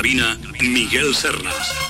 cabina Miguel Cernas.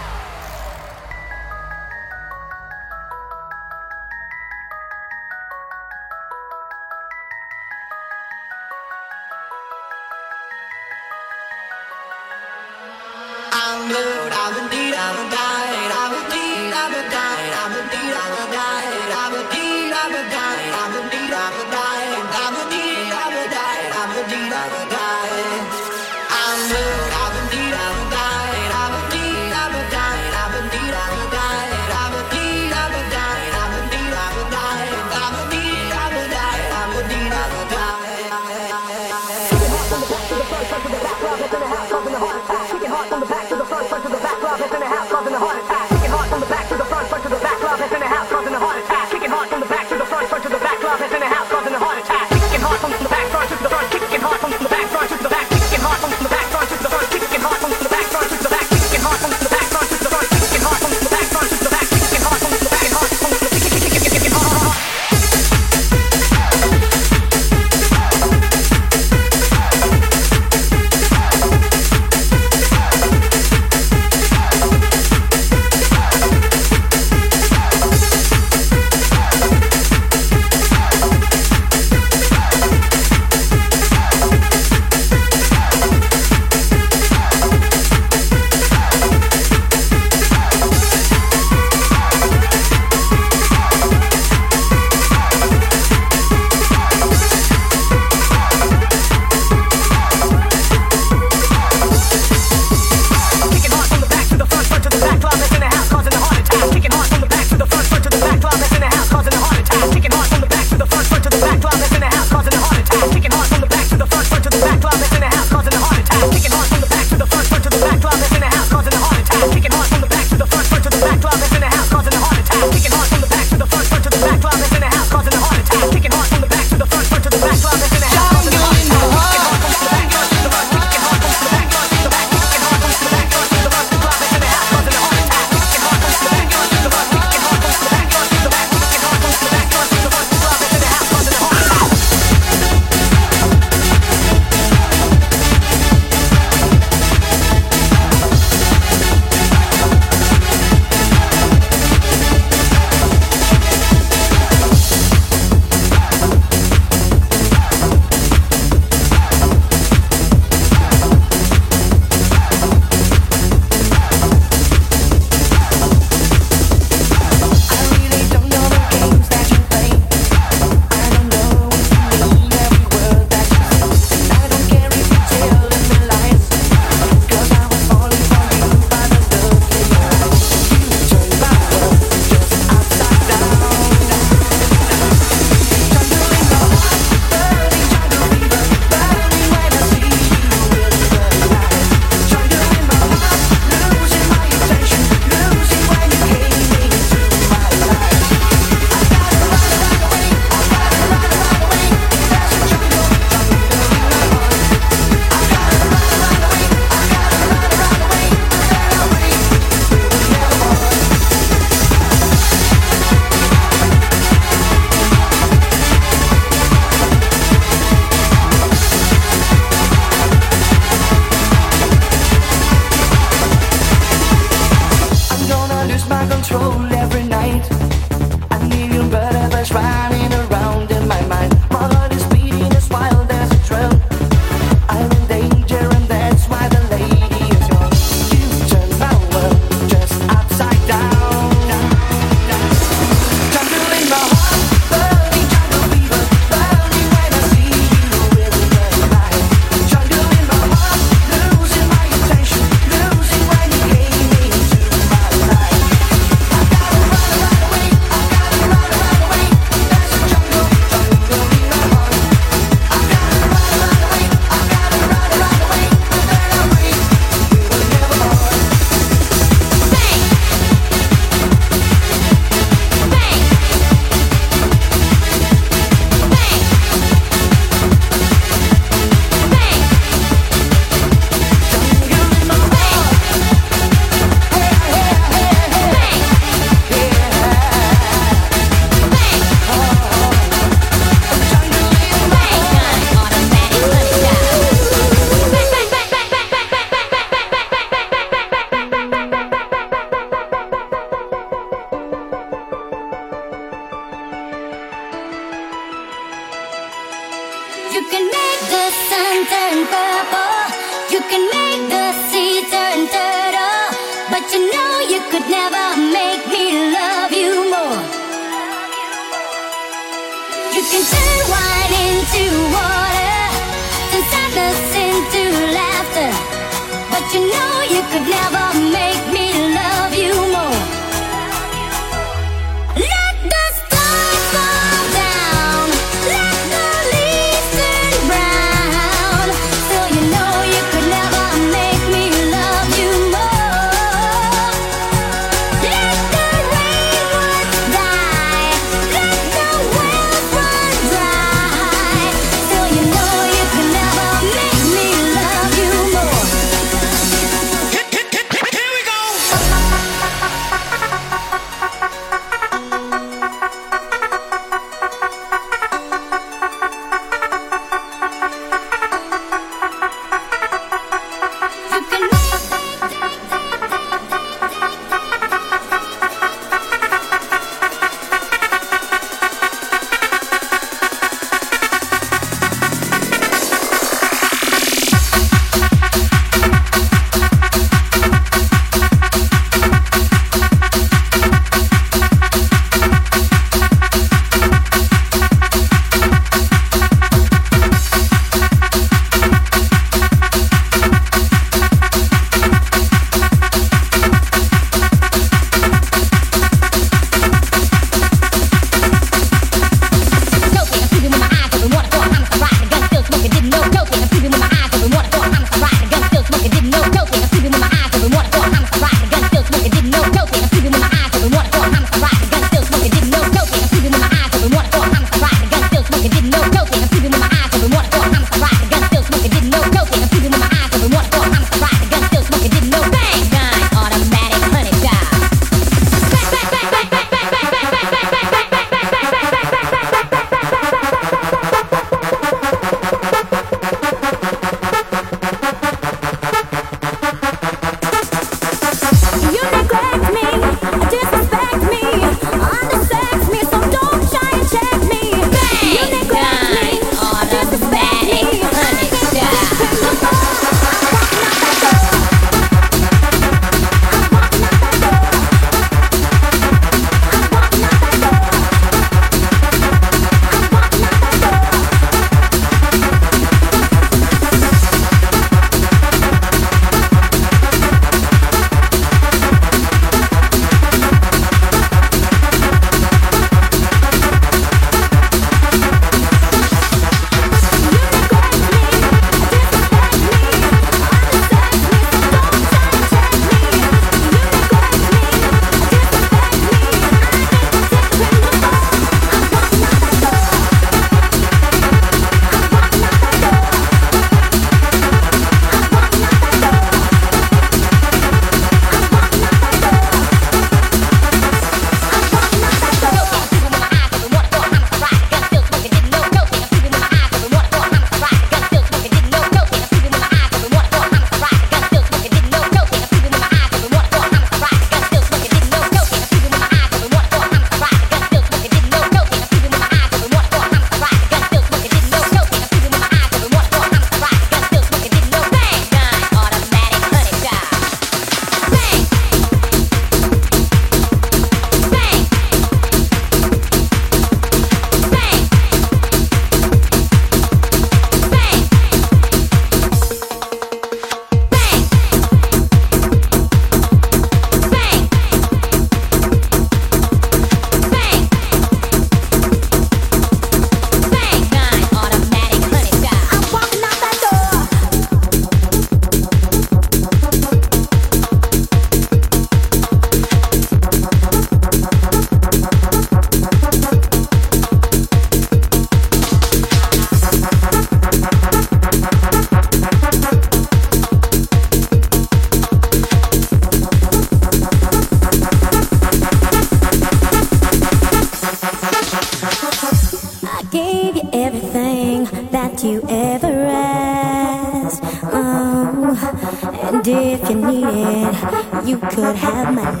Could have my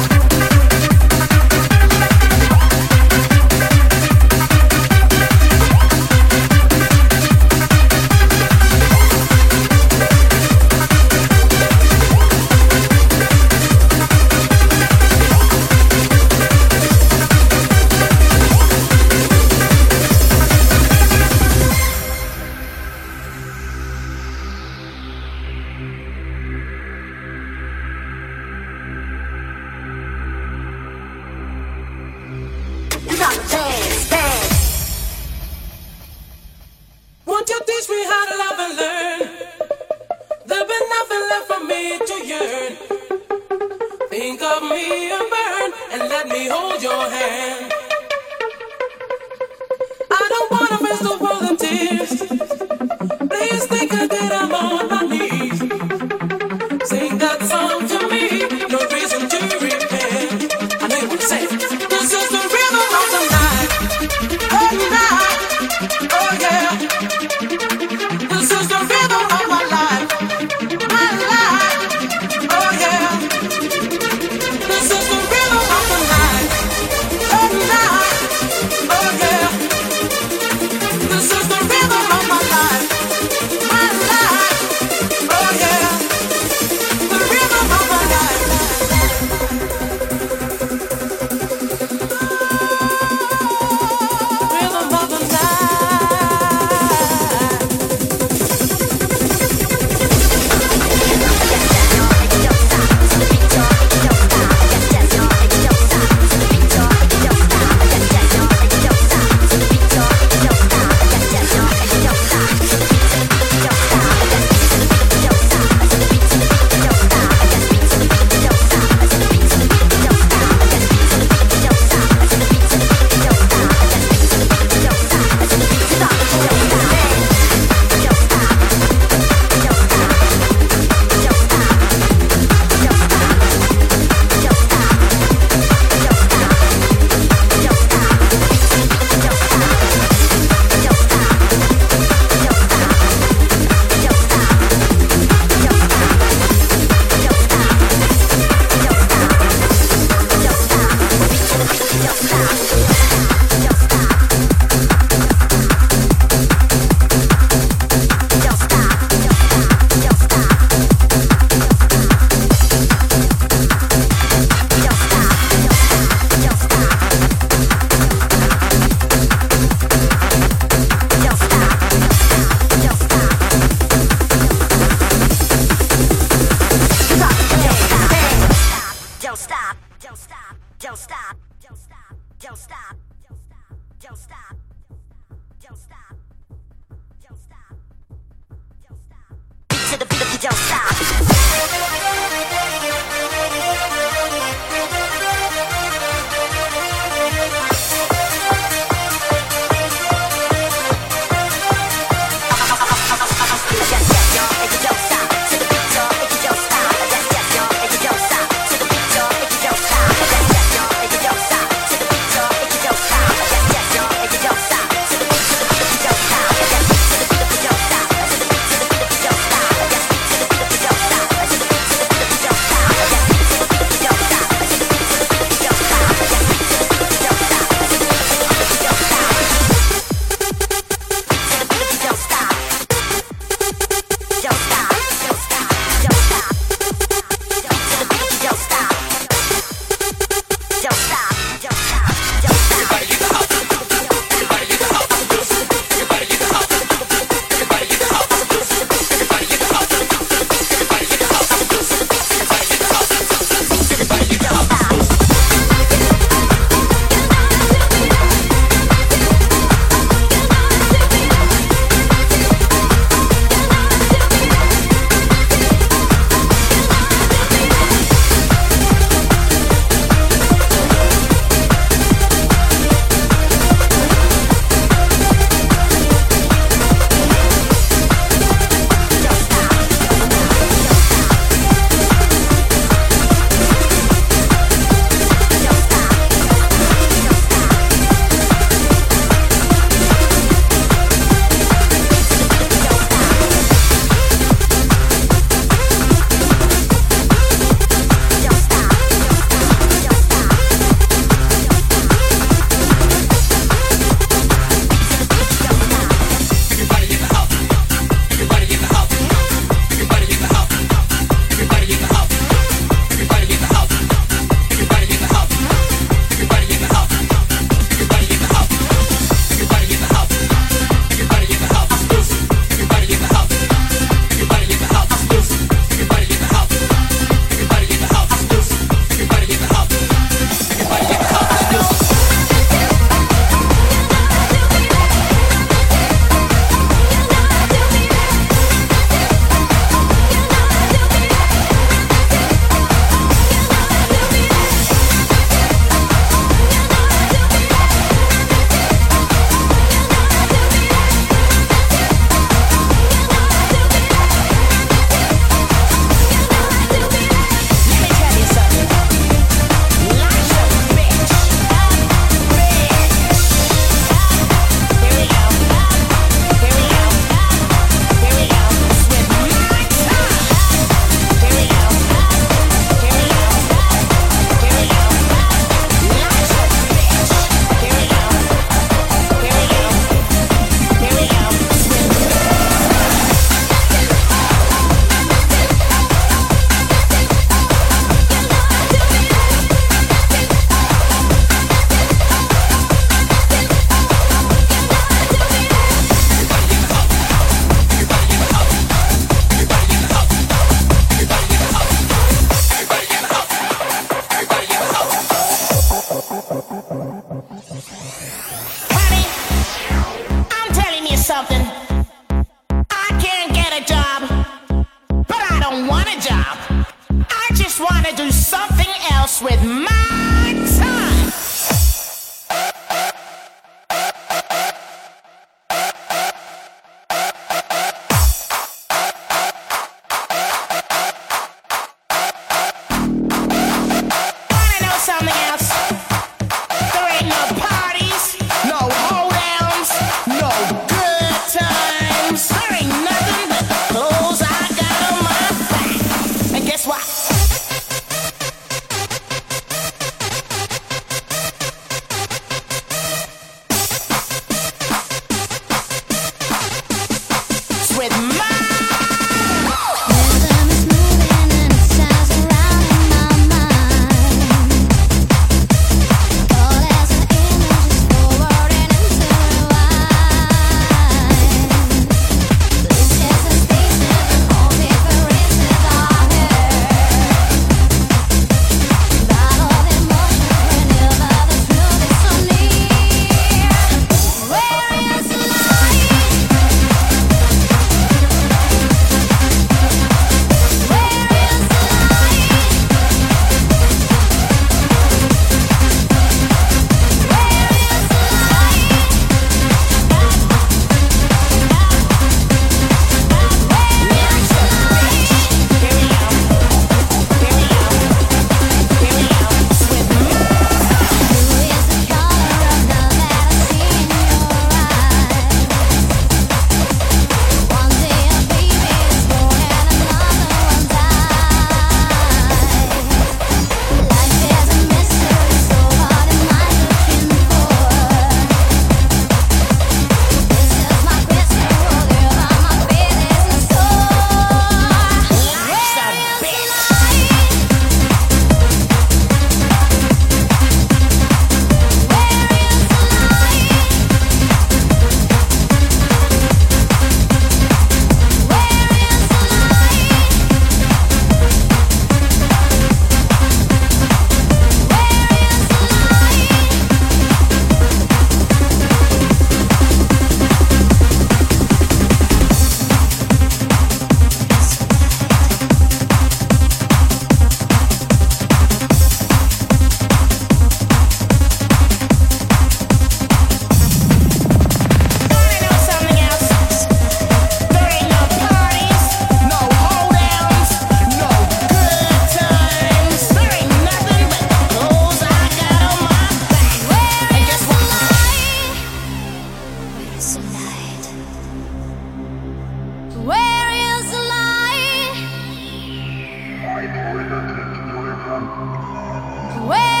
Wait!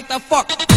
Like to fuck.